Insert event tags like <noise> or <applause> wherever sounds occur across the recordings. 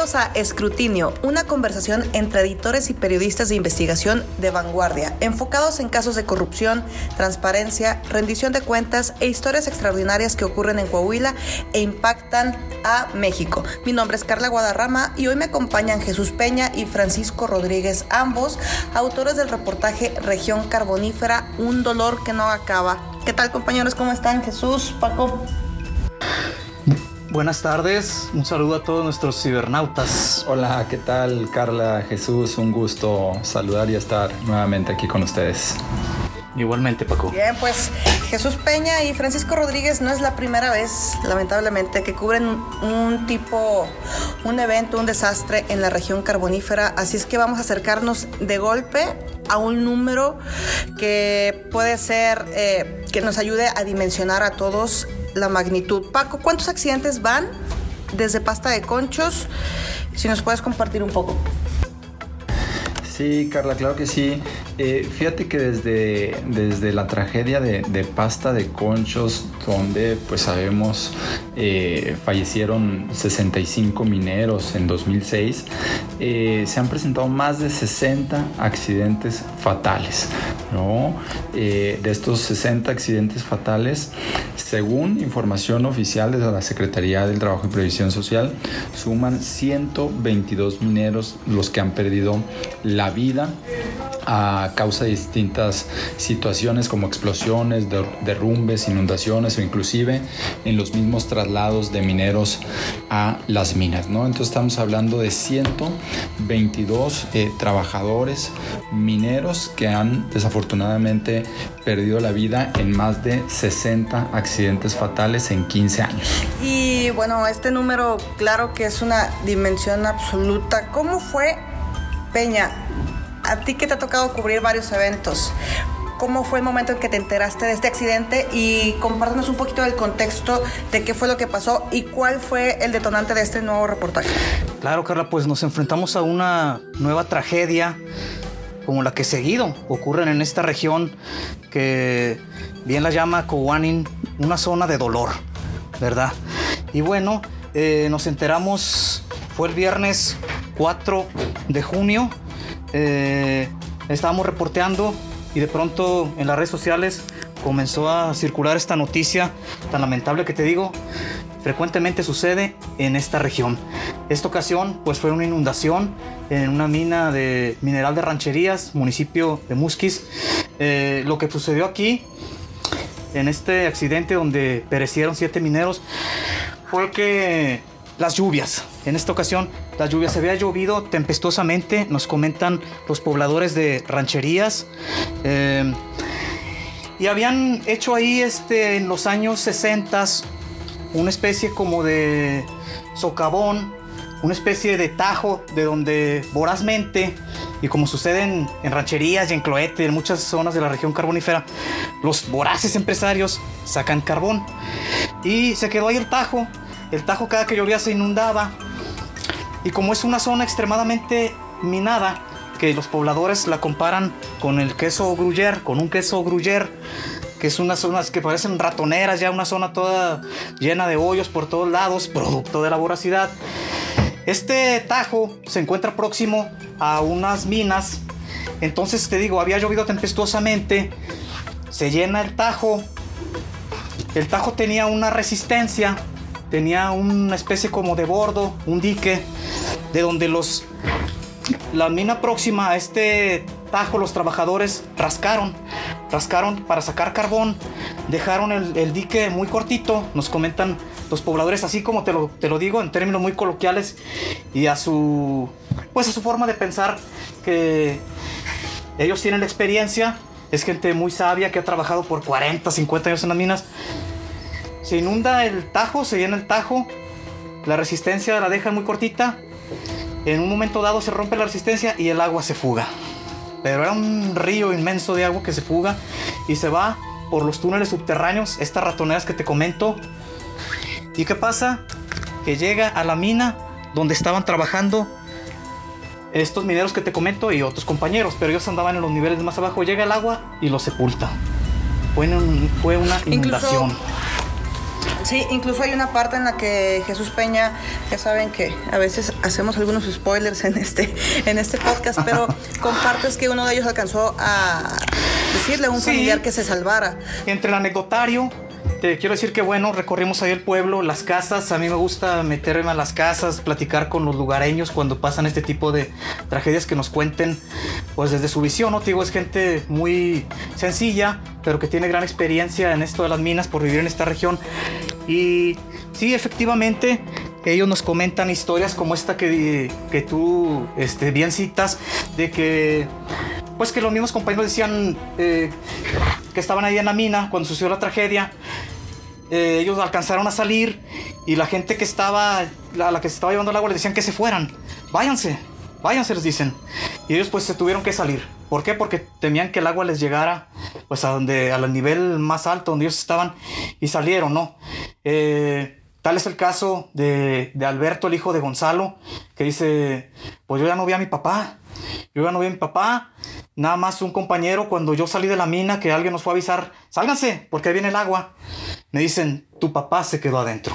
A Escrutinio, una conversación entre editores y periodistas de investigación de vanguardia, enfocados en casos de corrupción, transparencia, rendición de cuentas e historias extraordinarias que ocurren en Coahuila e impactan a México. Mi nombre es Carla Guadarrama y hoy me acompañan Jesús Peña y Francisco Rodríguez, ambos autores del reportaje Región Carbonífera, un dolor que no acaba. ¿Qué tal compañeros? ¿Cómo están? Jesús, Paco. Buenas tardes, un saludo a todos nuestros cibernautas. Hola, ¿qué tal Carla, Jesús? Un gusto saludar y estar nuevamente aquí con ustedes. Igualmente, Paco. Bien, pues Jesús Peña y Francisco Rodríguez no es la primera vez, lamentablemente, que cubren un, tipo, un evento, un desastre en la región carbonífera. Así es que vamos a acercarnos de golpe a un número que puede ser, eh, que nos ayude a dimensionar a todos la magnitud. Paco, ¿cuántos accidentes van desde pasta de conchos? Si nos puedes compartir un poco. Sí, Carla, claro que sí. Eh, fíjate que desde, desde la tragedia de, pasta de conchos, donde pues sabemos eh, fallecieron 65 mineros en 2006, eh, se han presentado más de 60 accidentes fatales. ¿no? de estos 60 accidentes fatales, según información oficial de la Secretaría del Trabajo y Previsión Social, suman 122 mineros los que han perdido la vida a causa de distintas situaciones como explosiones, derrumbes, inundaciones o inclusive en los mismos traslados de mineros a las minas. ¿no? Entonces estamos hablando de 122 eh, trabajadores mineros que han desafortunadamente perdido la vida en más de 60 accidentes fatales en 15 años. Y bueno, este número claro que es una dimensión absoluta. ¿Cómo fue, Peña, a ti que te ha tocado cubrir varios eventos, ¿cómo fue el momento en que te enteraste de este accidente? Y compártanos un poquito del contexto de qué fue lo que pasó y cuál fue el detonante de este nuevo reportaje. Claro, Carla, pues nos enfrentamos a una nueva tragedia como la que seguido ocurren en esta región que bien la llama Kowanin una zona de dolor, ¿verdad? Y bueno, eh, nos enteramos, fue el viernes 4 de junio eh, estábamos reporteando y de pronto en las redes sociales comenzó a circular esta noticia tan lamentable que te digo, frecuentemente sucede en esta región. Esta ocasión pues fue una inundación en una mina de mineral de rancherías, municipio de Musquis. Eh, lo que sucedió aquí, en este accidente donde perecieron siete mineros, fue que las lluvias. En esta ocasión, las lluvias se había llovido tempestuosamente, nos comentan los pobladores de rancherías. Eh, y habían hecho ahí este, en los años 60 una especie como de socavón, una especie de tajo de donde vorazmente, y como sucede en, en, rancherías y en Cloete, en muchas zonas de la región carbonífera, los voraces empresarios sacan carbón. Y se quedó ahí el tajo el Tajo cada que llovía se inundaba. Y como es una zona extremadamente minada, que los pobladores la comparan con el queso gruyer, con un queso gruyer, que es unas zonas que parecen ratoneras, ya una zona toda llena de hoyos por todos lados, producto de la voracidad. Este tajo se encuentra próximo a unas minas, entonces te digo, había llovido tempestuosamente, se llena el tajo, el tajo tenía una resistencia tenía una especie como de bordo, un dique, de donde los la mina próxima a este tajo los trabajadores rascaron, rascaron para sacar carbón, dejaron el, dique muy cortito, nos comentan los pobladores así como te lo, te lo digo en términos muy coloquiales y a su pues a su forma de pensar que ellos tienen la experiencia, es gente muy sabia que ha trabajado por 40, 50 años en las minas se inunda el tajo, se llena el tajo, la resistencia la deja muy cortita, en un momento dado se rompe la resistencia y el agua se fuga. Pero era un río inmenso de agua que se fuga y se va por los túneles subterráneos, estas ratoneras que te comento. ¿Y qué pasa? Que llega a la mina donde estaban trabajando estos mineros que te comento y otros compañeros, pero ellos andaban en los niveles más abajo. Llega el agua y los sepulta. Fue, fue una inundación. Sí, incluso hay una parte en la que Jesús Peña, ya saben que a veces hacemos algunos spoilers en este, en este podcast, pero <laughs> compartes que uno de ellos alcanzó a decirle a un familiar que se salvara. Entre el anecdotario te quiero decir que bueno, recorrimos ahí el pueblo, las casas. A mí me gusta meterme a las casas, platicar con los lugareños cuando pasan este tipo de tragedias que nos cuenten, pues desde su visión, ¿no? Te digo, es gente muy sencilla, pero que tiene gran experiencia en esto de las minas por vivir en esta región. Y sí, efectivamente, ellos nos comentan historias como esta que, que tú este, bien citas, de que pues que los mismos compañeros decían eh, que estaban ahí en la mina cuando sucedió la tragedia. Eh, ellos alcanzaron a salir y la gente que estaba, a la que se estaba llevando el agua, les decían que se fueran. Váyanse, váyanse, les dicen. Y ellos pues se tuvieron que salir. ¿Por qué? Porque temían que el agua les llegara pues a donde, al nivel más alto donde ellos estaban y salieron, ¿no? Eh, tal es el caso de, de Alberto, el hijo de Gonzalo, que dice, pues yo ya no vi a mi papá. Yo ya no vi a mi papá, nada más un compañero cuando yo salí de la mina que alguien nos fue a avisar, sálganse, porque ahí viene el agua. Me dicen, tu papá se quedó adentro.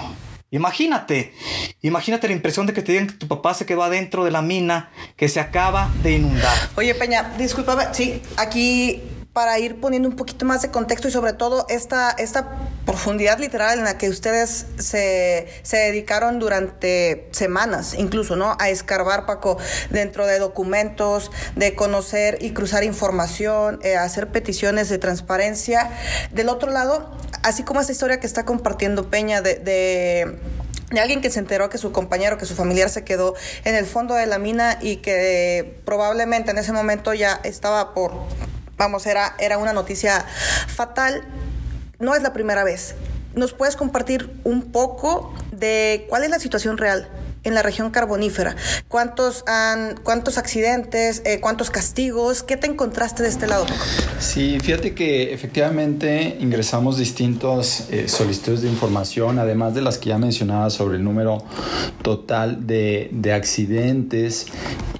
Imagínate, imagínate la impresión de que te digan que tu papá se quedó adentro de la mina que se acaba de inundar. Oye, Peña, discúlpame, sí, aquí para ir poniendo un poquito más de contexto y sobre todo esta, esta profundidad literal en la que ustedes se, se dedicaron durante semanas, incluso, ¿no? A escarbar, Paco, dentro de documentos, de conocer y cruzar información, eh, hacer peticiones de transparencia. Del otro lado, así como esta historia que está compartiendo Peña de, de de alguien que se enteró que su compañero, que su familiar se quedó en el fondo de la mina y que probablemente en ese momento ya estaba por vamos, era, era una noticia fatal. No es la primera vez. ¿Nos puedes compartir un poco de cuál es la situación real en la región carbonífera? ¿Cuántos, han, cuántos accidentes, eh, cuántos castigos? ¿Qué te encontraste de este lado? Sí, fíjate que efectivamente ingresamos distintos eh, solicitudes de información, además de las que ya mencionaba sobre el número total de, de accidentes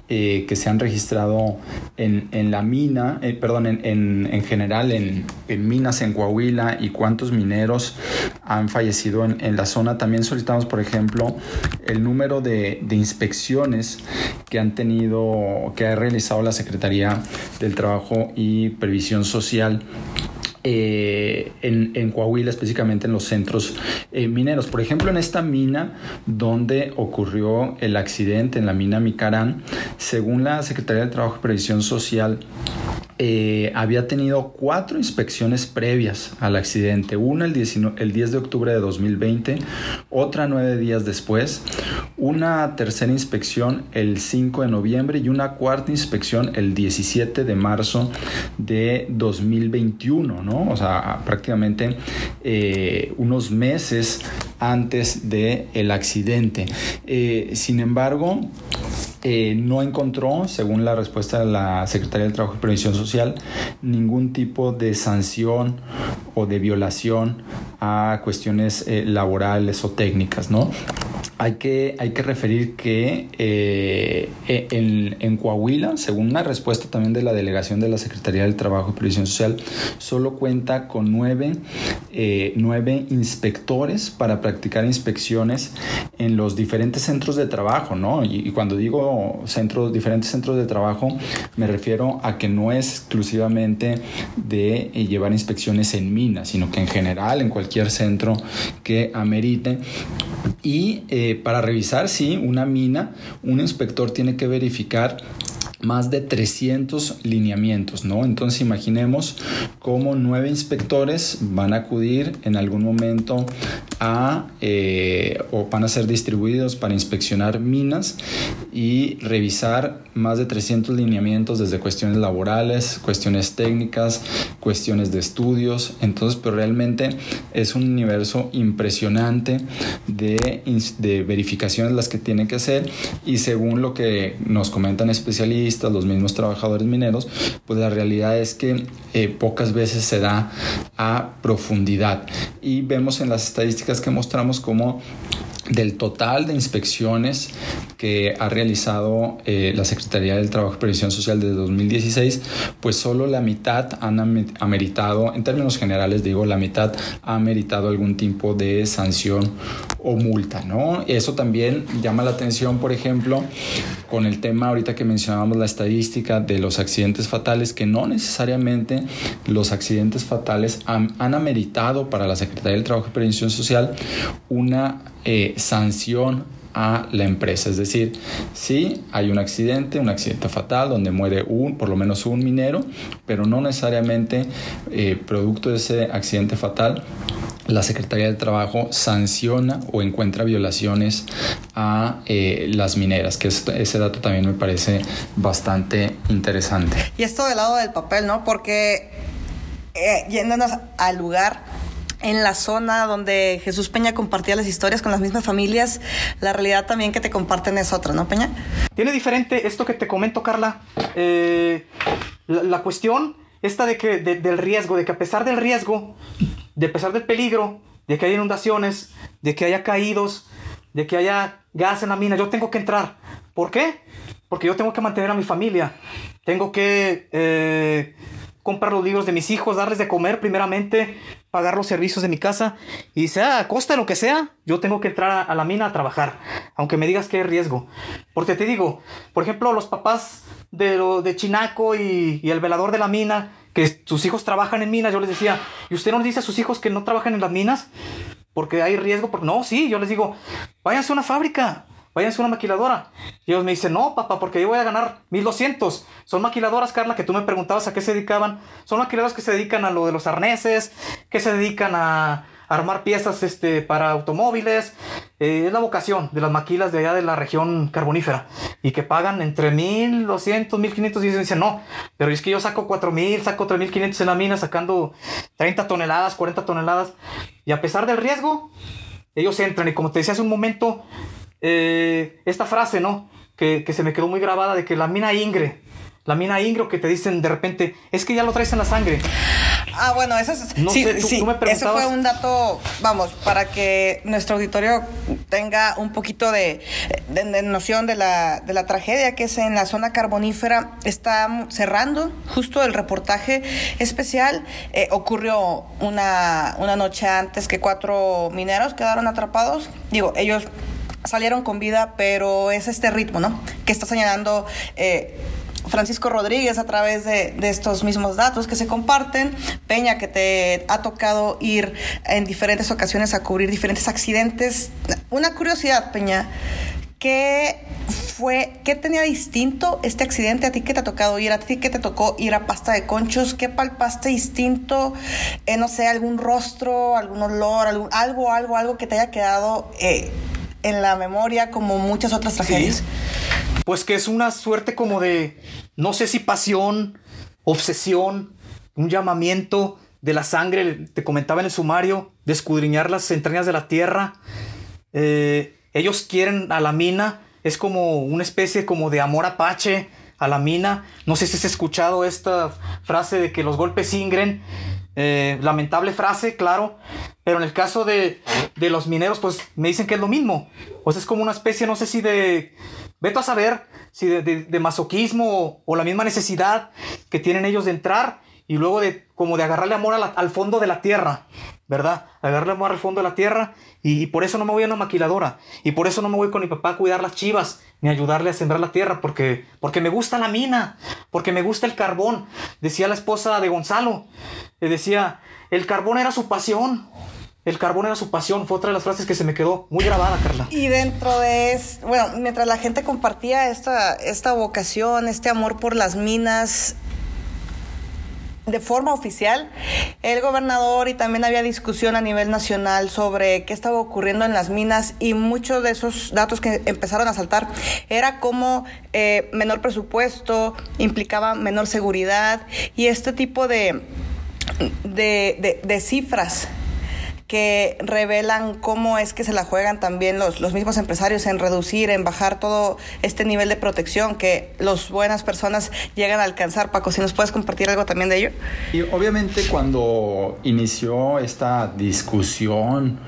eh, que se han registrado en, en la mina, eh, perdón, en, en, en general en, minas en Coahuila y cuántos mineros han fallecido en, la zona. También solicitamos, por ejemplo, el número de, de inspecciones que han tenido, que ha realizado la Secretaría del Trabajo y Previsión Social eh, en, Coahuila, específicamente en los centros eh, mineros. Por ejemplo, en esta mina donde ocurrió el accidente, en la mina Micarán, según la Secretaría de Trabajo y Previsión Social, eh, había tenido cuatro inspecciones previas al accidente. Una el, el 10 de octubre de 2020, otra nueve días después, una tercera inspección el 5 de noviembre y una cuarta inspección el 17 de marzo de 2021, ¿no? O sea, prácticamente eh, unos meses antes del el accidente. Eh, sin embargo, eh, no encontró, según la respuesta de la Secretaría del Trabajo y Previsión Social, ningún tipo de sanción o de violación a cuestiones laborales o técnicas, ¿no? Hay que, hay que referir que eh, e, en, Coahuila, según una respuesta también de la delegación de la Secretaría del Trabajo y Previsión Social, solo cuenta con nueve, eh, nueve inspectores para practicar inspecciones en los diferentes centros de trabajo, ¿no? Y, cuando digo centros, diferentes centros de trabajo, me refiero a que no es exclusivamente de eh, llevar inspecciones en minas, sino que en general, en cualquier centro que amerite. Y para revisar, sí, una mina, un inspector tiene que verificar más de 300 lineamientos, ¿no? Entonces imaginemos cómo nueve inspectores van a acudir en algún momento a eh, o van a ser distribuidos para inspeccionar minas y revisar más de 300 lineamientos desde cuestiones laborales, cuestiones técnicas, cuestiones de estudios. Entonces, pero realmente es un universo impresionante de, de verificaciones las que tienen que hacer y según lo que nos comentan especialistas, los mismos trabajadores mineros, pues la realidad es que eh, pocas veces se da a profundidad. Y vemos en las estadísticas que mostramos como del total de inspecciones que ha realizado eh, la Secretaría del Trabajo y Previsión Social desde 2016, pues solo la mitad han ameritado, en términos generales digo, la mitad ha ameritado algún tipo de sanción o multa, ¿no? Eso también llama la atención, por ejemplo, con el tema ahorita que mencionábamos la estadística de los accidentes fatales, que no necesariamente los accidentes fatales han, han ameritado para la Secretaría del Trabajo y Previsión Social una eh, sanción a la empresa. Es decir, si hay un accidente, un accidente fatal donde muere un, por lo menos un minero, pero no necesariamente eh, producto de ese accidente fatal la Secretaría del Trabajo sanciona o encuentra violaciones a eh, las mineras, que ese dato también me parece bastante interesante. Y esto del lado del papel, ¿no? Porque yéndonos al lugar, en la zona donde Jesús Peña compartía las historias con las mismas familias, la realidad también que te comparten es otra, ¿no, Peña? Tiene diferente esto que te comento, Carla. Eh, la, cuestión esta de que del riesgo, de que a pesar del riesgo, de a pesar del peligro, de que haya inundaciones, de que haya caídos, de que haya gas en la mina, yo tengo que entrar. ¿Por qué? Porque yo tengo que mantener a mi familia. Tengo que eh, comprar los libros de mis hijos, darles de comer primeramente, pagar los servicios de mi casa y sea a costa lo que sea, yo tengo que entrar a, la mina a trabajar, aunque me digas que hay riesgo. Porque te digo, por ejemplo, los papás de, lo, de Chinaco y, el velador de la mina, que sus hijos trabajan en minas, yo les decía, ¿y usted no dice a sus hijos que no trabajan en las minas? Porque hay riesgo. Porque... No, sí, yo les digo, váyanse a una fábrica váyanse a una maquiladora. Y ellos me dicen, no, papá, porque yo voy a ganar 1200. Son maquiladoras, Carla, que tú me preguntabas a qué se dedicaban. Son maquiladoras que se dedican a lo de los arneses, que se dedican a armar piezas este, para automóviles. Eh, es la vocación de las maquilas de allá de la región carbonífera. Y que pagan entre 1200, 1500. Y dicen, no, pero es que yo saco 4000, saco 3500 en la mina, sacando 30 toneladas, 40 toneladas. Y a pesar del riesgo, ellos entran. Y como te decía hace un momento, eh, esta frase, ¿no? Que, que, se me quedó muy grabada de que la mina Ingre, la mina Ingre que te dicen de repente, es que ya lo traes en la sangre. Ah, bueno, eso es. No sí, sé, sí, eso fue un dato, vamos, para que nuestro auditorio tenga un poquito de, de, noción de la, de la, tragedia que es en la zona carbonífera. Está cerrando justo el reportaje especial. Eh, ocurrió una, una noche antes que cuatro mineros quedaron atrapados. Digo, ellos salieron con vida, pero es este ritmo, ¿no? Que está señalando eh, Francisco Rodríguez a través de, estos mismos datos que se comparten. Peña, que te ha tocado ir en diferentes ocasiones a cubrir diferentes accidentes. Una curiosidad, Peña. ¿Qué fue, qué tenía distinto este accidente a ti que te ha tocado ir, a ti que te tocó ir a pasta de conchos? ¿Qué palpaste distinto? Eh, no sé, algún rostro, algún olor, algún, algo, algo, algo que te haya quedado eh, en la memoria como muchas otras tragedias. Pues que es una suerte como de, no sé si pasión, obsesión, un llamamiento de la sangre, te comentaba en el sumario, de escudriñar las entrañas de la tierra. Eh, ellos quieren a la mina, es como una especie como de amor apache a la mina. No sé si has escuchado esta frase de que los golpes ingren. Eh, lamentable frase, claro. Pero en el caso de, de, los mineros, pues me dicen que es lo mismo. O sea, es como una especie, no sé si de. Veto a saber si de, de, masoquismo o, la misma necesidad que tienen ellos de entrar y luego de como de agarrarle amor al fondo de la tierra, ¿verdad? Agarrarle amor al fondo de la tierra y, por eso no me voy a una maquiladora y por eso no me voy con mi papá a cuidar las chivas ni ayudarle a sembrar la tierra porque porque me gusta la mina, porque me gusta el carbón. Decía la esposa de Gonzalo, le decía, el carbón era su pasión. El carbón era su pasión, fue otra de las frases que se me quedó muy grabada, Carla. Y dentro de eso, bueno, mientras la gente compartía esta, esta vocación, este amor por las minas, de forma oficial, el gobernador y también había discusión a nivel nacional sobre qué estaba ocurriendo en las minas y muchos de esos datos que empezaron a saltar era como eh, menor presupuesto implicaba menor seguridad y este tipo de, de, de, de cifras que revelan cómo es que se la juegan también los, los mismos empresarios en reducir, en bajar todo este nivel de protección que las buenas personas llegan a alcanzar. Paco, si nos puedes compartir algo también de ello. Y obviamente cuando inició esta discusión,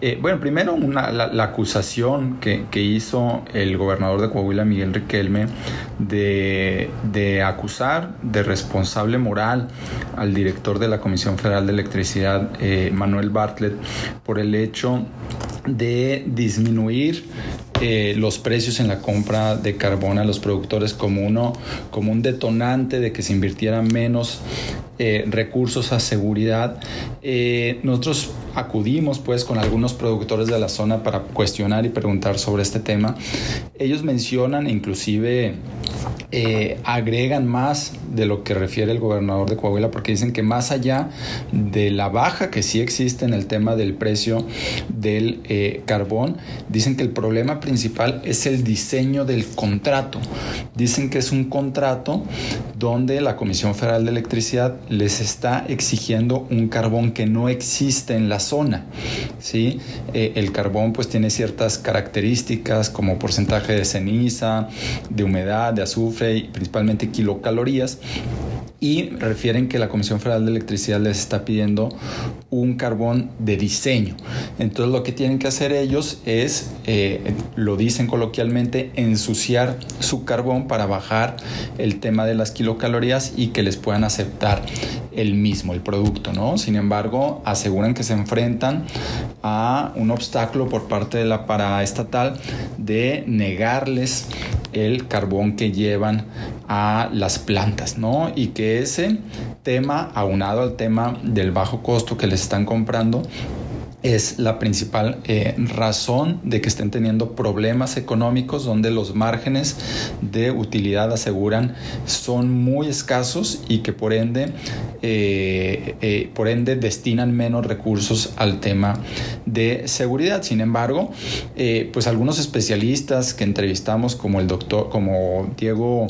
eh, bueno, primero una, la, acusación que, que, hizo el gobernador de Coahuila, Miguel Riquelme, de, de acusar de responsable moral al director de la Comisión Federal de Electricidad, eh, Manuel Bartlett, por el hecho de disminuir eh, los precios en la compra de carbón a los productores como uno como un detonante de que se invirtieran menos eh, recursos a seguridad. Eh, nosotros acudimos pues con algunos productores de la zona para cuestionar y preguntar sobre este tema. Ellos mencionan, inclusive agregan más de lo que refiere el gobernador de Coahuila porque dicen que más allá de la baja que sí existe en el tema del precio del carbón, dicen que el problema principal es el diseño del contrato. Dicen que es un contrato donde la Comisión Federal de Electricidad les está exigiendo un carbón que no existe en la zona. ¿sí? Eh, el carbón pues tiene ciertas características como porcentaje de ceniza, de humedad, de azufre y principalmente kilocalorías y refieren que la Comisión Federal de Electricidad les está pidiendo un carbón de diseño. Entonces lo que tienen que hacer ellos es, eh, lo dicen coloquialmente, ensuciar su carbón para bajar el tema de las kilocalorías y que les puedan aceptar el mismo, el producto, ¿no? Sin embargo, aseguran que se enfrentan a un obstáculo por parte de la paraestatal de negarles el carbón que llevan a las plantas, ¿no? Y que ese tema, aunado al tema del bajo costo que les están comprando, es la principal eh, razón de que estén teniendo problemas económicos donde los márgenes de utilidad aseguran son muy escasos y que por ende eh, eh, por ende destinan menos recursos al tema de seguridad. Sin embargo pues algunos especialistas que entrevistamos como el doctor como Diego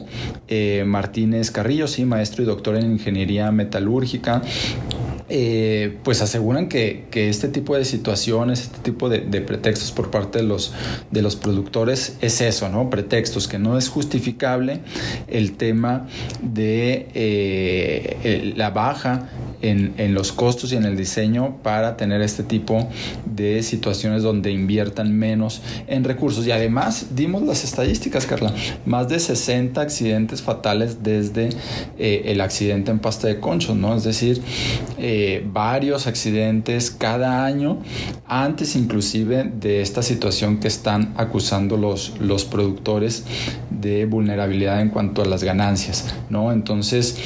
Martínez Carrillo sí maestro y doctor en ingeniería metalúrgica eh, pues aseguran que, este tipo de situaciones, este tipo de, pretextos por parte de los, de los productores es eso, ¿no? Pretextos, que no es justificable el tema de eh, la baja en, en, los costos y en el diseño para tener este tipo de situaciones donde inviertan menos en recursos. Y además dimos las estadísticas, Carla, más de 60 accidentes fatales desde eh, el accidente en pasta de conchos, ¿no? Es decir, eh, varios accidentes cada año, antes inclusive de esta situación que están acusando los, los productores de vulnerabilidad en cuanto a las ganancias, ¿no? Entonces,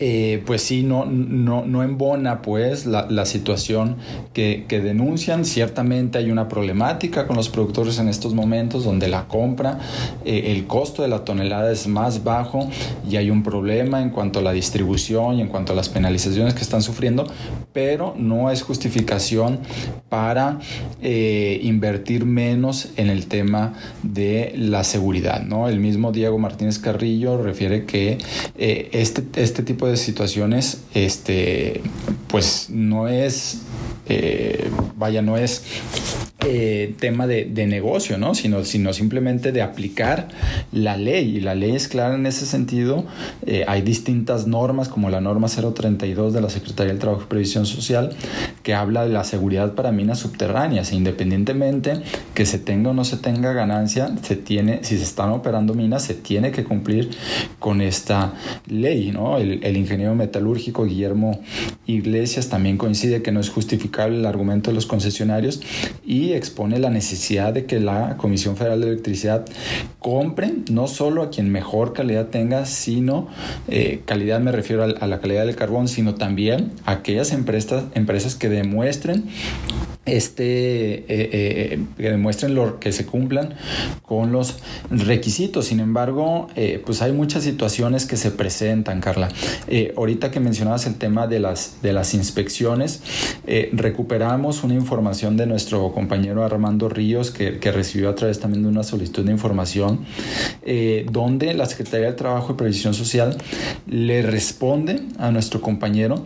eh, pues sí, no, no, no embona pues la, la situación que, que, denuncian. Ciertamente hay una problemática con los productores en estos momentos donde la compra, eh, el costo de la tonelada es más bajo y hay un problema en cuanto a la distribución y en cuanto a las penalizaciones que están sufriendo, pero no es justificación para eh, invertir menos en el tema de la seguridad. ¿no? El mismo Diego Martínez Carrillo refiere que este, este tipo de situaciones, este, pues no es, eh, vaya, no es eh, tema de, negocio, ¿no? Sino, sino simplemente de aplicar la ley. Y la ley es clara en ese sentido. Eh, hay distintas normas, como la norma 032 de la Secretaría del Trabajo y Previsión Social, que habla de la seguridad para minas subterráneas. independientemente que se tenga o no se tenga ganancia, se tiene, si se están operando minas, se tiene que cumplir con esta ley, ¿no? El, el ingeniero metalúrgico Guillermo Iglesias también coincide que no es justificable el argumento de los concesionarios y expone la necesidad de que la Comisión Federal de Electricidad compre no solo a quien mejor calidad tenga, sino eh, calidad me refiero a, la calidad del carbón, sino también a aquellas empresas, empresas que demuestren este, eh, eh, que demuestren lo, que se cumplan con los requisitos. Sin embargo, eh, pues hay muchas situaciones que se presentan, Carla. ahorita que mencionabas el tema de las, de las inspecciones, recuperamos una información de nuestro compañero Armando Ríos que, que, recibió a través también de una solicitud de información, donde la Secretaría del Trabajo y Previsión Social le responde a nuestro compañero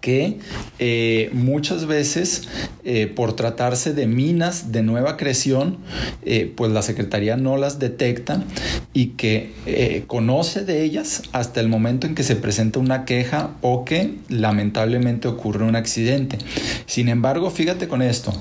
que eh, muchas veces eh, por tratarse de minas de nueva creación, eh, pues la Secretaría no las detecta y que conoce de ellas hasta el momento en que se presenta una queja o que lamentablemente ocurre un accidente. Sin embargo, fíjate con esto,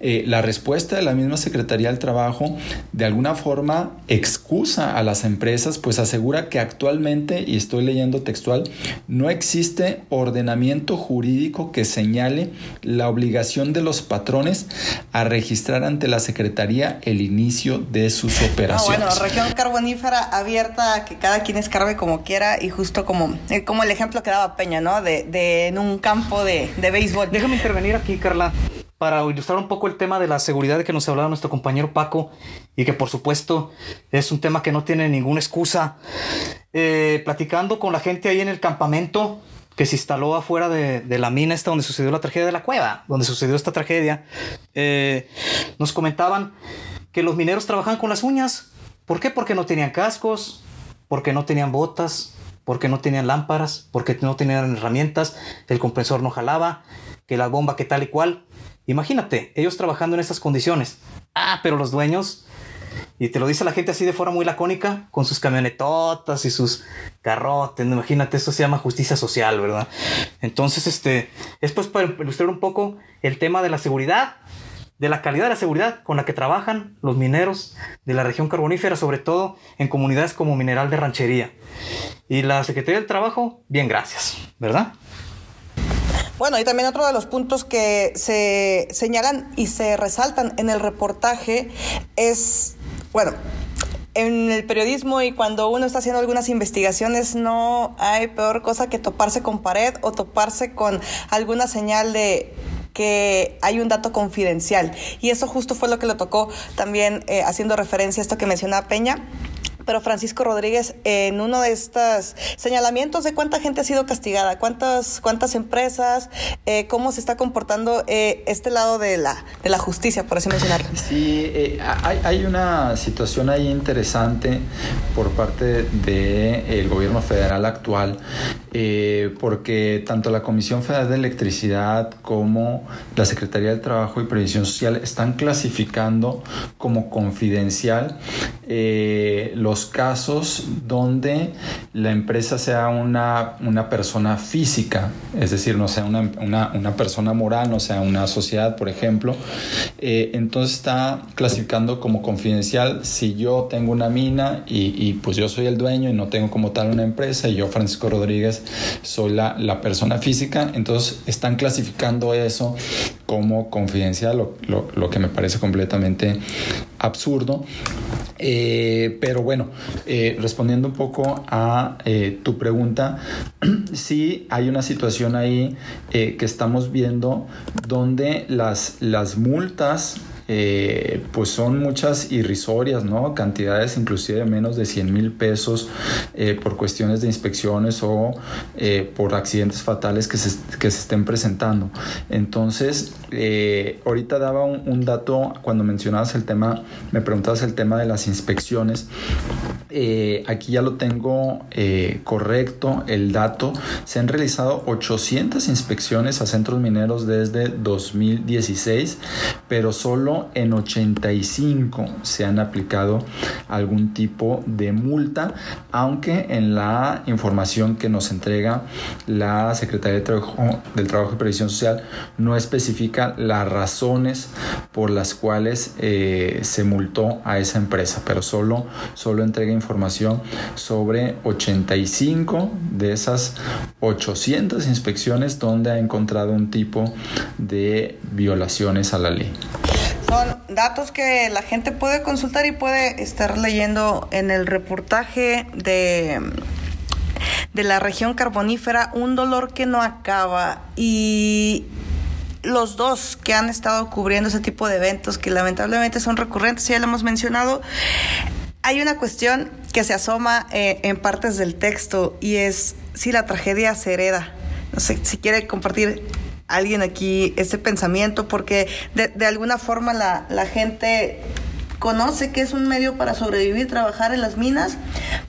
la respuesta de la misma Secretaría del Trabajo de alguna forma excusa a las empresas, pues asegura que actualmente, y estoy leyendo textual, no existe ordenamiento jurídico que señale la obligación de los patrones a registrar ante la Secretaría el inicio de sus operaciones. bueno, región carbonífera abierta, que cada quien escarbe como quiera y justo como, eh, como el ejemplo que daba Peña, ¿no? De, de en un campo de, de béisbol. Déjame intervenir aquí, Carla para ilustrar un poco el tema de la seguridad de que nos hablaba nuestro compañero Paco y que por supuesto es un tema que no tiene ninguna excusa. Eh, platicando con la gente ahí en el campamento, que se instaló afuera de, la mina esta donde sucedió la tragedia de la cueva, donde sucedió esta tragedia, eh, nos comentaban que los mineros trabajaban con las uñas. ¿Por qué? Porque no tenían cascos, porque no tenían botas, porque no tenían lámparas, porque no tenían herramientas, el compresor no jalaba, que la bomba que tal y cual. Imagínate, ellos trabajando en estas condiciones. Ah, pero los dueños y te lo dice la gente así de forma muy lacónica, con sus camionetotas y sus garrotes. Imagínate, eso se llama justicia social, ¿verdad? Entonces, este, es pues para ilustrar un poco el tema de la seguridad, de la calidad de la seguridad con la que trabajan los mineros de la región carbonífera, sobre todo en comunidades como Mineral de Ranchería. Y la Secretaría del Trabajo, bien, gracias, ¿verdad? Bueno, y también otro de los puntos que se señalan y se resaltan en el reportaje es, bueno, en el periodismo y cuando uno está haciendo algunas investigaciones no hay peor cosa que toparse con pared o toparse con alguna señal de que hay un dato confidencial. Y eso justo fue lo que le tocó también eh, haciendo referencia a esto que menciona Peña pero Francisco Rodríguez, en uno de estos señalamientos de cuánta gente ha sido castigada, cuántas, cuántas empresas, eh, cómo se está comportando eh, este lado de la, de la justicia, por así mencionarlo. Sí, eh, hay, hay, una situación ahí interesante por parte del gobierno federal actual, porque tanto la Comisión Federal de Electricidad como la Secretaría del Trabajo y Previsión Social están clasificando como confidencial los casos donde la empresa sea una, una persona física, es decir, no sea una, una, persona moral, no sea una sociedad, por ejemplo, eh, entonces está clasificando como confidencial si yo tengo una mina y, y, pues yo soy el dueño y no tengo como tal una empresa y yo, Francisco Rodríguez, soy la, persona física, entonces están clasificando eso como confidencial, lo, que me parece completamente absurdo. Eh, pero bueno, eh, respondiendo un poco a eh, tu pregunta, <clears throat> sí hay una situación ahí que estamos viendo donde las multas eh, pues son muchas irrisorias, ¿no? Cantidades inclusive de menos de 100 mil pesos eh, por cuestiones de inspecciones o eh, por accidentes fatales que se, que se estén presentando. Entonces, ahorita daba un, dato cuando mencionabas el tema, me preguntabas el tema de las inspecciones. Aquí ya lo tengo correcto, el dato. Se han realizado 800 inspecciones a centros mineros desde 2016, pero solo en 85 se han aplicado algún tipo de multa, aunque en la información que nos entrega la Secretaría de Trabajo y Previsión Social no especifica las razones por las cuales eh, se multó a esa empresa, pero solo, solo entrega información sobre 85 de esas 800 inspecciones donde ha encontrado un tipo de violaciones a la ley. Son datos que la gente puede consultar y puede estar leyendo en el reportaje de de la región carbonífera, un dolor que no acaba y los dos que han estado cubriendo ese tipo de eventos que lamentablemente son recurrentes, ya lo hemos mencionado, hay una cuestión que se asoma eh, en partes del texto y es si la tragedia se hereda. No sé si quiere compartir alguien aquí ese pensamiento, porque de, de alguna forma la, la gente conoce que es un medio para sobrevivir, trabajar en las minas,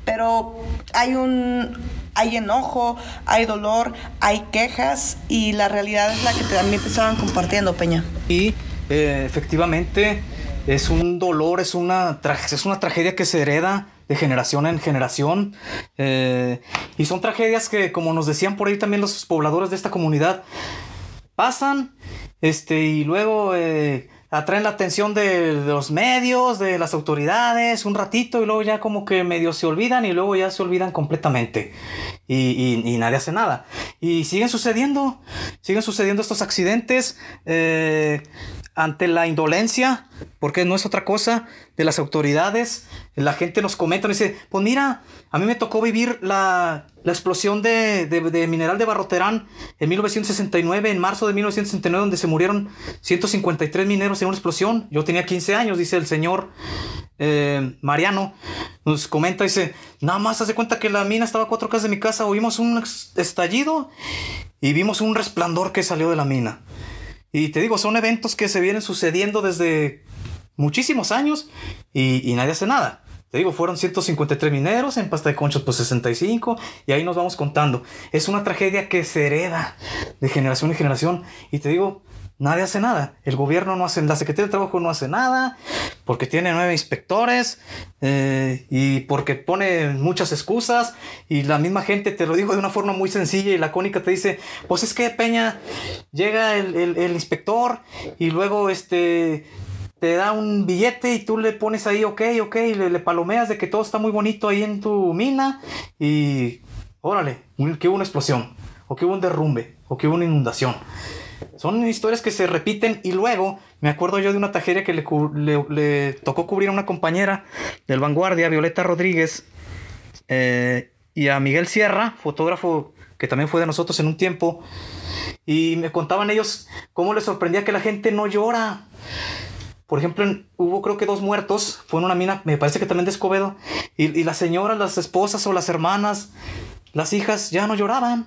pero hay un hay enojo, hay dolor, hay quejas y la realidad es la que también te estaban compartiendo, Peña. Y eh, efectivamente es un dolor, es una, es una tragedia que se hereda de generación en generación. Eh, y son tragedias que, como nos decían por ahí también los pobladores de esta comunidad, pasan este, y luego eh, atraen la atención de, los medios, de las autoridades, un ratito y luego ya como que medio se olvidan y luego ya se olvidan completamente y, nadie hace nada. Y siguen sucediendo, siguen sucediendo estos accidentes. Eh, ante la indolencia, porque no es otra cosa, de las autoridades. La gente nos comenta, nos dice, pues mira, a mí me tocó vivir la, la explosión de, de, mineral de Barroterán en 1969, en marzo de 1969, donde se murieron 153 mineros en una explosión. Yo tenía 15 años, dice el señor eh, Mariano. Nos comenta, dice, nada más hace cuenta que la mina estaba a cuatro casas de mi casa, oímos un estallido y vimos un resplandor que salió de la mina. Y te digo, son eventos que se vienen sucediendo desde muchísimos años y, nadie hace nada. Te digo, fueron 153 mineros, en pasta de conchos pues 65 y ahí nos vamos contando. Es una tragedia que se hereda de generación en generación y te digo, nadie hace nada. El gobierno no hace, la Secretaría de Trabajo no hace nada porque tiene nueve inspectores eh, y porque pone muchas excusas y la misma gente te lo digo de una forma muy sencilla y lacónica te dice, pues es que Peña llega el, inspector y luego este te da un billete y tú le pones ahí, ok, ok, y le, palomeas de que todo está muy bonito ahí en tu mina y órale, que hubo una explosión, o que hubo un derrumbe, o que hubo una inundación. Son historias que se repiten y luego me acuerdo yo de una tragedia que le, tocó cubrir a una compañera del Vanguardia, Violeta Rodríguez, eh, y a Miguel Sierra, fotógrafo que también fue de nosotros en un tiempo, y me contaban ellos cómo les sorprendía que la gente no llora. Por ejemplo, hubo creo que dos muertos, fue en una mina, me parece que también de Escobedo, y, y las señoras, las esposas o las hermanas las hijas ya no lloraban.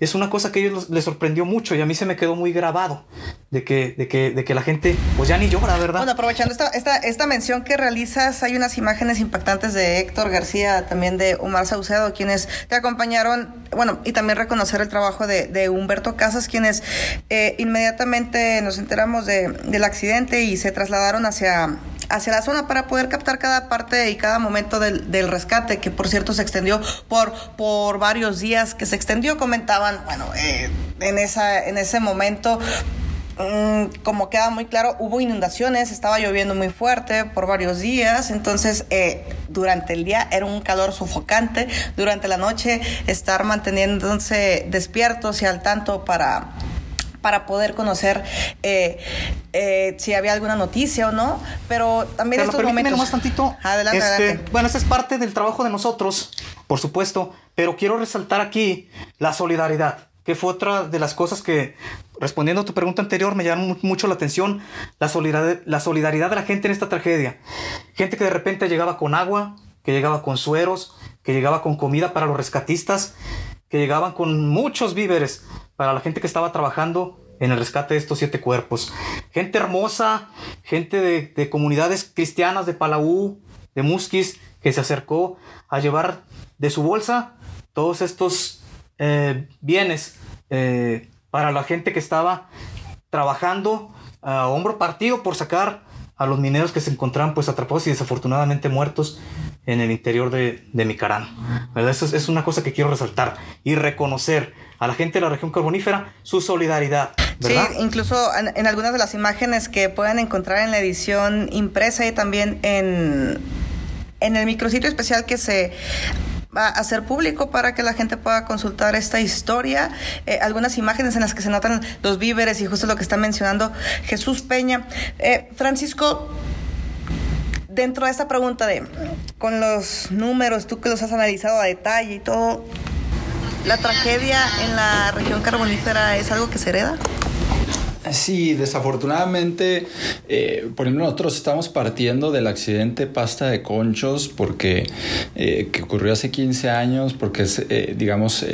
Es una cosa que a ellos les sorprendió mucho y a mí se me quedó muy grabado de que, de que, de que la gente pues ya ni llora, ¿verdad? Bueno, aprovechando esta, esta, esta mención que realizas, hay unas imágenes impactantes de Héctor García, también de Omar Saucedo, quienes te acompañaron, bueno, y también reconocer el trabajo de, de Humberto Casas, quienes eh, inmediatamente nos enteramos de, del accidente y se trasladaron hacia hacia la zona para poder captar cada parte y cada momento del, del, rescate, que por cierto se extendió por, por varios días, que se extendió, comentaban, bueno, eh, en, esa, en ese momento mm, como queda muy claro, hubo inundaciones, estaba lloviendo muy fuerte por varios días, entonces eh, durante el día era un calor sofocante, durante la noche estar manteniéndose despiertos y al tanto para para poder conocer eh, eh, si había alguna noticia o no, pero también pero estos momentos... Tantito. Adelante, este, adelante. Bueno, esa es parte del trabajo de nosotros, por supuesto, pero quiero resaltar aquí la solidaridad, que fue otra de las cosas que, respondiendo a tu pregunta anterior, me llamó mucho la atención, la solidaridad, la solidaridad de la gente en esta tragedia. Gente que de repente llegaba con agua, que llegaba con sueros, que llegaba con comida para los rescatistas, que llegaban con muchos víveres para la gente que estaba trabajando en el rescate de estos siete cuerpos. Gente hermosa, gente de, comunidades cristianas de Palau, de Musquis, que se acercó a llevar de su bolsa todos estos eh, bienes eh, para la gente que estaba trabajando a hombro partido por sacar a los mineros que se encontraban pues atrapados y desafortunadamente muertos en el interior de, de Micarán. ¿Verdad? Eso es, una cosa que quiero resaltar y reconocer a la gente de la región carbonífera su solidaridad. Sí, incluso en, algunas de las imágenes que pueden encontrar en la edición impresa y también en, en el micrositio especial que se va a hacer público para que la gente pueda consultar esta historia. Eh, algunas imágenes en las que se notan los víveres y justo lo que está mencionando Jesús Peña. Eh, Francisco, dentro de esta pregunta de con los números, tú que los has analizado a detalle y todo, ¿la tragedia en la región carbonífera es algo que se hereda? Sí, desafortunadamente, eh, por ejemplo, nosotros estamos partiendo del accidente pasta de conchos porque eh, que ocurrió hace 15 años, porque es, eh, digamos,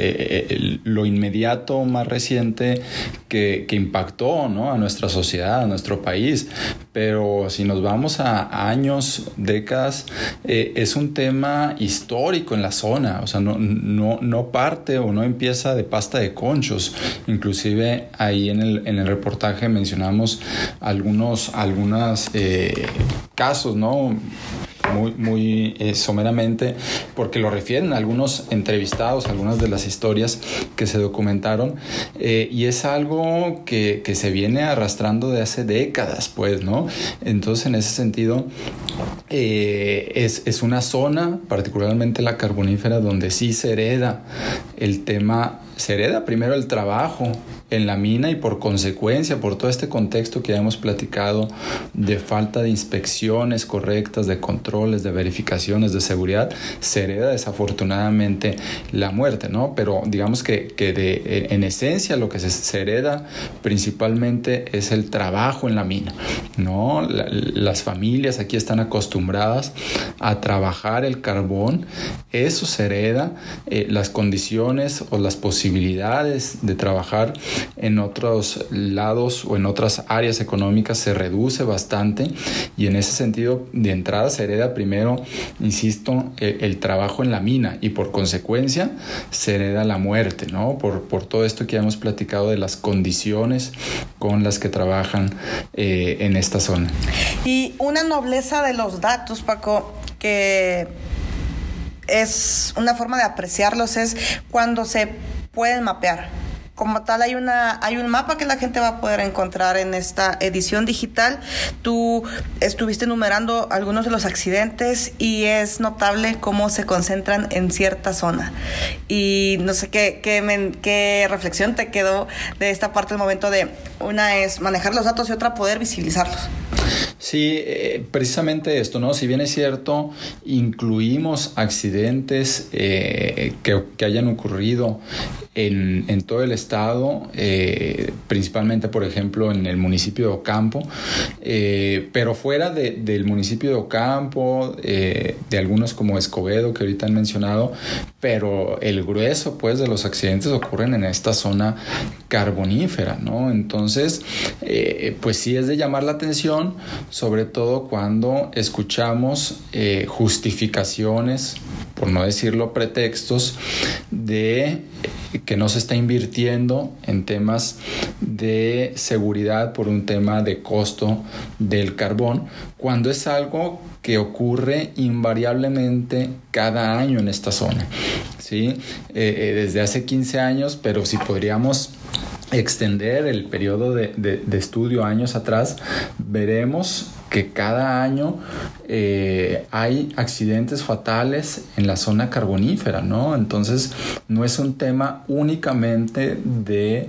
lo inmediato más reciente que, que impactó ¿no? a nuestra sociedad, a nuestro país. Pero si nos vamos a años, décadas, es un tema histórico en la zona, o sea, no, no, no parte o no empieza de pasta de conchos. Inclusive ahí en el, en el reportaje mencionamos algunos algunas, eh, casos, ¿no? muy, muy eh, someramente, porque lo refieren algunos entrevistados, algunas de las historias que se documentaron, eh, y es algo que, se viene arrastrando de hace décadas, pues, ¿no? Entonces, en ese sentido, es, es una zona, particularmente la carbonífera, donde sí se hereda el tema se hereda primero el trabajo en la mina y por consecuencia, por todo este contexto que ya hemos platicado de falta de inspecciones correctas, de controles, de verificaciones de seguridad, se hereda desafortunadamente la muerte, ¿no? Pero digamos que, que de, en esencia lo que se, hereda principalmente es el trabajo en la mina, ¿no? las familias aquí están acostumbradas a trabajar el carbón, eso se hereda, eh, las condiciones o las posibilidades de trabajar en otros lados o en otras áreas económicas se reduce bastante y en ese sentido de entrada se hereda primero, insisto, el, trabajo en la mina y por consecuencia se hereda la muerte, ¿no? Por, por todo esto que ya hemos platicado de las condiciones con las que trabajan eh, en esta zona. Y una nobleza de los datos, Paco, que es una forma de apreciarlos es cuando se pueden mapear como tal hay una hay un mapa que la gente va a poder encontrar en esta edición digital. Tú estuviste enumerando algunos de los accidentes y es notable cómo se concentran en cierta zona. Y no sé qué qué, reflexión te quedó de esta parte del momento de una es manejar los datos y otra poder visibilizarlos. Sí, eh, precisamente esto, ¿no? Si bien es cierto, incluimos accidentes eh, que, que, hayan ocurrido en, todo el estado, eh, principalmente, por ejemplo, en el municipio de Ocampo, pero fuera de, del municipio de Ocampo, de algunos como Escobedo, que ahorita han mencionado, pero el grueso, pues, de los accidentes ocurren en esta zona carbonífera, ¿no? Entonces, pues sí es de llamar la atención sobre todo cuando escuchamos eh, justificaciones, por no decirlo pretextos, de eh, que no se está invirtiendo en temas de seguridad por un tema de costo del carbón, cuando es algo que ocurre invariablemente cada año en esta zona. ¿sí? Eh, desde hace 15 años, pero si podríamos extender el periodo de, de, estudio años atrás, veremos que cada año eh, hay accidentes fatales en la zona carbonífera, ¿no? Entonces no es un tema únicamente de,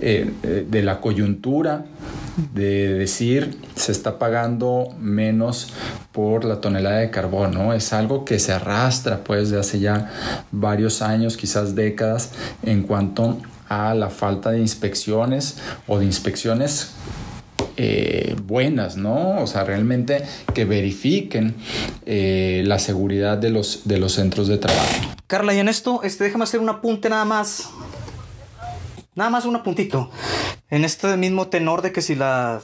eh, de la coyuntura, de decir se está pagando menos por la tonelada de carbón, ¿no? Es algo que se arrastra pues de hace ya varios años, quizás décadas, en cuanto la falta de inspecciones o de inspecciones eh, buenas, ¿no? O sea, realmente que verifiquen eh, la seguridad de los, de los centros de trabajo. Carla, y en esto, este, déjame hacer un apunte nada más. Nada más un apuntito. En este mismo tenor de que si la,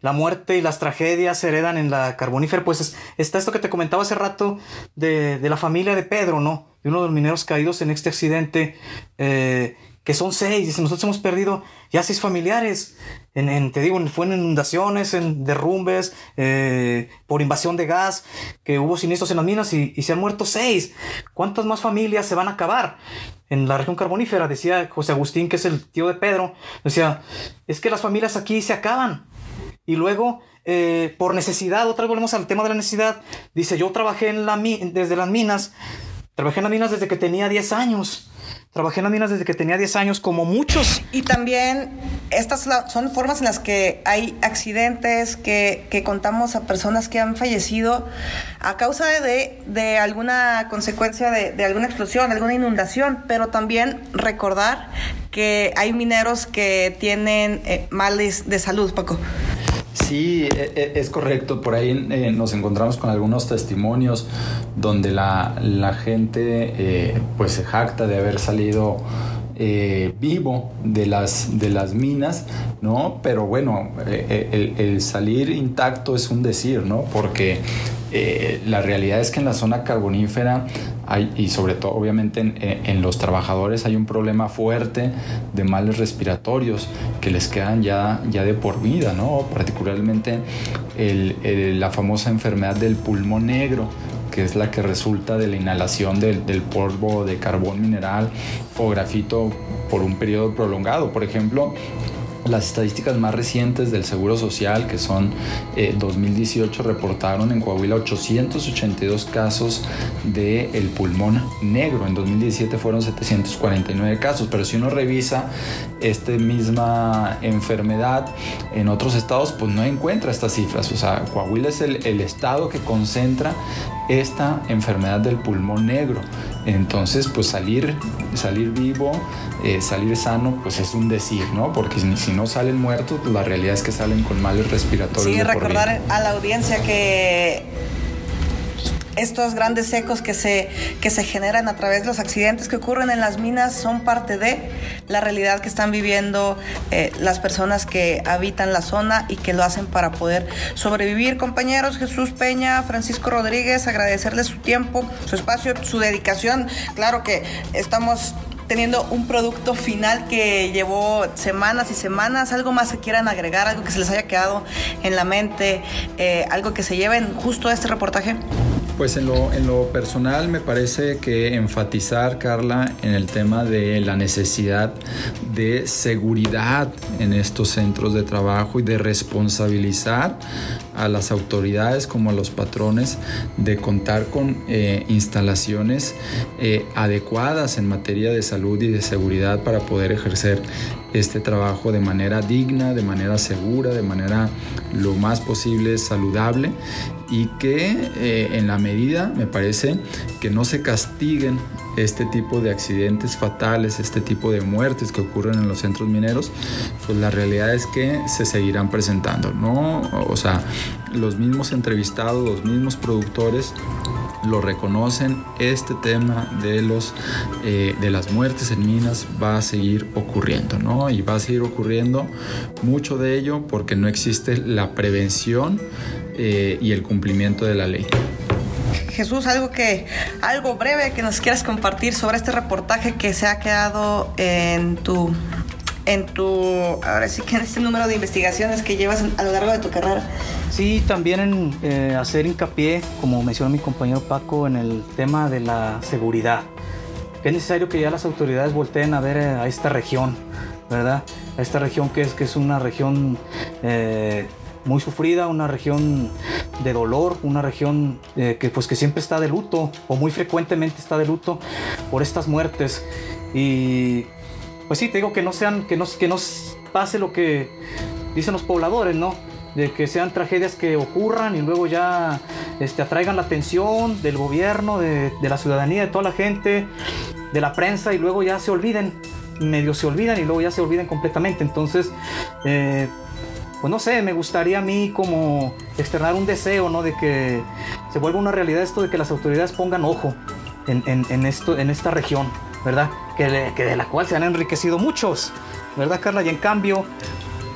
la muerte y las tragedias se heredan en la carbonífera, pues está esto que te comentaba hace rato de, de, la familia de Pedro, ¿no? De uno de los mineros caídos en este accidente. Eh, que son seis, dice, nosotros hemos perdido ya seis familiares, en, te digo, fue en inundaciones, en derrumbes, eh, por invasión de gas, que hubo siniestros en las minas y, se han muerto seis. ¿Cuántas más familias se van a acabar? En la región carbonífera, decía José Agustín, que es el tío de Pedro, decía, es que las familias aquí se acaban. Y luego, eh, por necesidad, otra vez volvemos al tema de la necesidad, dice, yo trabajé desde las minas, trabajé en las minas desde que tenía 10 años Trabajé en las minas desde que tenía 10 años, como muchos. Y también estas son formas en las que hay accidentes, que, contamos a personas que han fallecido a causa de, alguna consecuencia de, de, alguna explosión, alguna inundación, pero también recordar que hay mineros que tienen eh, males de salud, Paco. Sí, e, e, es correcto. Por ahí eh, nos encontramos con algunos testimonios donde la, la gente eh, pues se jacta de haber salido eh, vivo de las, de las minas, ¿no? Pero bueno, el, salir intacto es un decir, ¿no? Porque la realidad es que en la zona carbonífera y sobre todo obviamente en, los trabajadores hay un problema fuerte de males respiratorios que les quedan ya, ya de por vida, ¿no? particularmente la famosa enfermedad del pulmón negro que es la que resulta de la inhalación del, del polvo de carbón mineral o grafito por un periodo prolongado. Por ejemplo, las estadísticas más recientes del Seguro Social, que son 2018, eh, reportaron en Coahuila 882 casos del el pulmón negro. En 2017 fueron 749 casos, pero si uno revisa esta misma enfermedad en otros estados, pues no encuentra estas cifras. O sea, Coahuila es el estado que concentra esta enfermedad del pulmón negro. Entonces, pues salir, salir vivo, eh, salir sano, pues es un decir, ¿no? Porque si, no salen muertos, pues la realidad es que salen con males respiratorios. Sí, recordar a la audiencia que estos grandes ecos que se, que se generan a través de los accidentes que ocurren en las minas son parte de la realidad que están viviendo eh, las personas que habitan la zona y que lo hacen para poder sobrevivir. Compañeros, Jesús Peña, Francisco Rodríguez, agradecerles su tiempo, su espacio, su dedicación. Claro que estamos teniendo un producto final que llevó semanas y semanas, algo más que quieran agregar, algo que se les haya quedado en la mente, eh, algo que se lleven justo a este reportaje. Pues en lo, en lo personal me parece que enfatizar, Carla, en el tema de la necesidad de seguridad en estos centros de trabajo y de responsabilizar a las autoridades como a los patrones de contar con eh, instalaciones eh, adecuadas en materia de salud y de seguridad para poder ejercer este trabajo de manera digna, de manera segura, de manera lo más posible saludable y que eh, en la medida me parece que no se castiguen este tipo de accidentes fatales, este tipo de muertes que ocurren en los centros mineros, pues la realidad es que se seguirán presentando, ¿no? O sea, los mismos entrevistados, los mismos productores lo reconocen, este tema de, los, eh, de las muertes en minas va a seguir ocurriendo, ¿no? Y va a seguir ocurriendo mucho de ello porque no existe la prevención eh, y el cumplimiento de la ley. Jesús, algo que, algo breve que nos quieras compartir sobre este reportaje que se ha quedado en tu, en tu, ahora sí que en este número de investigaciones que llevas a lo largo de tu carrera. Sí, también en eh, hacer hincapié, como mencionó mi compañero Paco, en el tema de la seguridad. es necesario que ya las autoridades volteen a ver eh, a esta región, ¿verdad? A esta región que es, que es una región eh, muy sufrida, una región de dolor, una región eh, que, pues, que siempre está de luto o muy frecuentemente está de luto por estas muertes. Y pues sí, te digo que no sean, que nos, que nos pase lo que dicen los pobladores, ¿no? De que sean tragedias que ocurran y luego ya este, atraigan la atención del gobierno, de, la ciudadanía, de toda la gente, de la prensa y luego ya se olviden, medio se olvidan y luego ya se olviden completamente. Entonces, eh, pues no sé, me gustaría a mí como externar un deseo, ¿no? De que se vuelva una realidad esto de que las autoridades pongan ojo en, esto, en esta región, ¿verdad? Que, de la cual se han enriquecido muchos, ¿verdad, Carla? Y en cambio,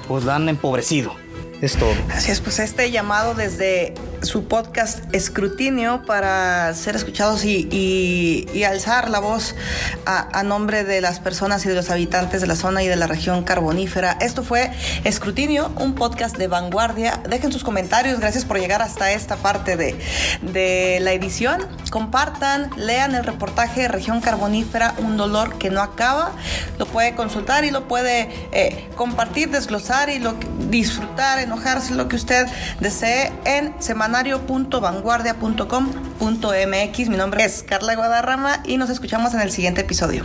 pues la han empobrecido. Es. Así es, pues este llamado desde su podcast Escrutinio para ser escuchados y, alzar la voz a, nombre de las personas y de los habitantes de la zona y de la región carbonífera. Esto fue Escrutinio, un podcast de vanguardia. Dejen sus comentarios, gracias por llegar hasta esta parte de, de la edición. Compartan, lean el reportaje Región Carbonífera, un dolor que no acaba. Lo puede consultar y lo puede eh, compartir, desglosar y lo, disfrutar, enojarse, lo que usted desee en semana mi nombre es Carla Guadarrama y nos escuchamos en el siguiente episodio.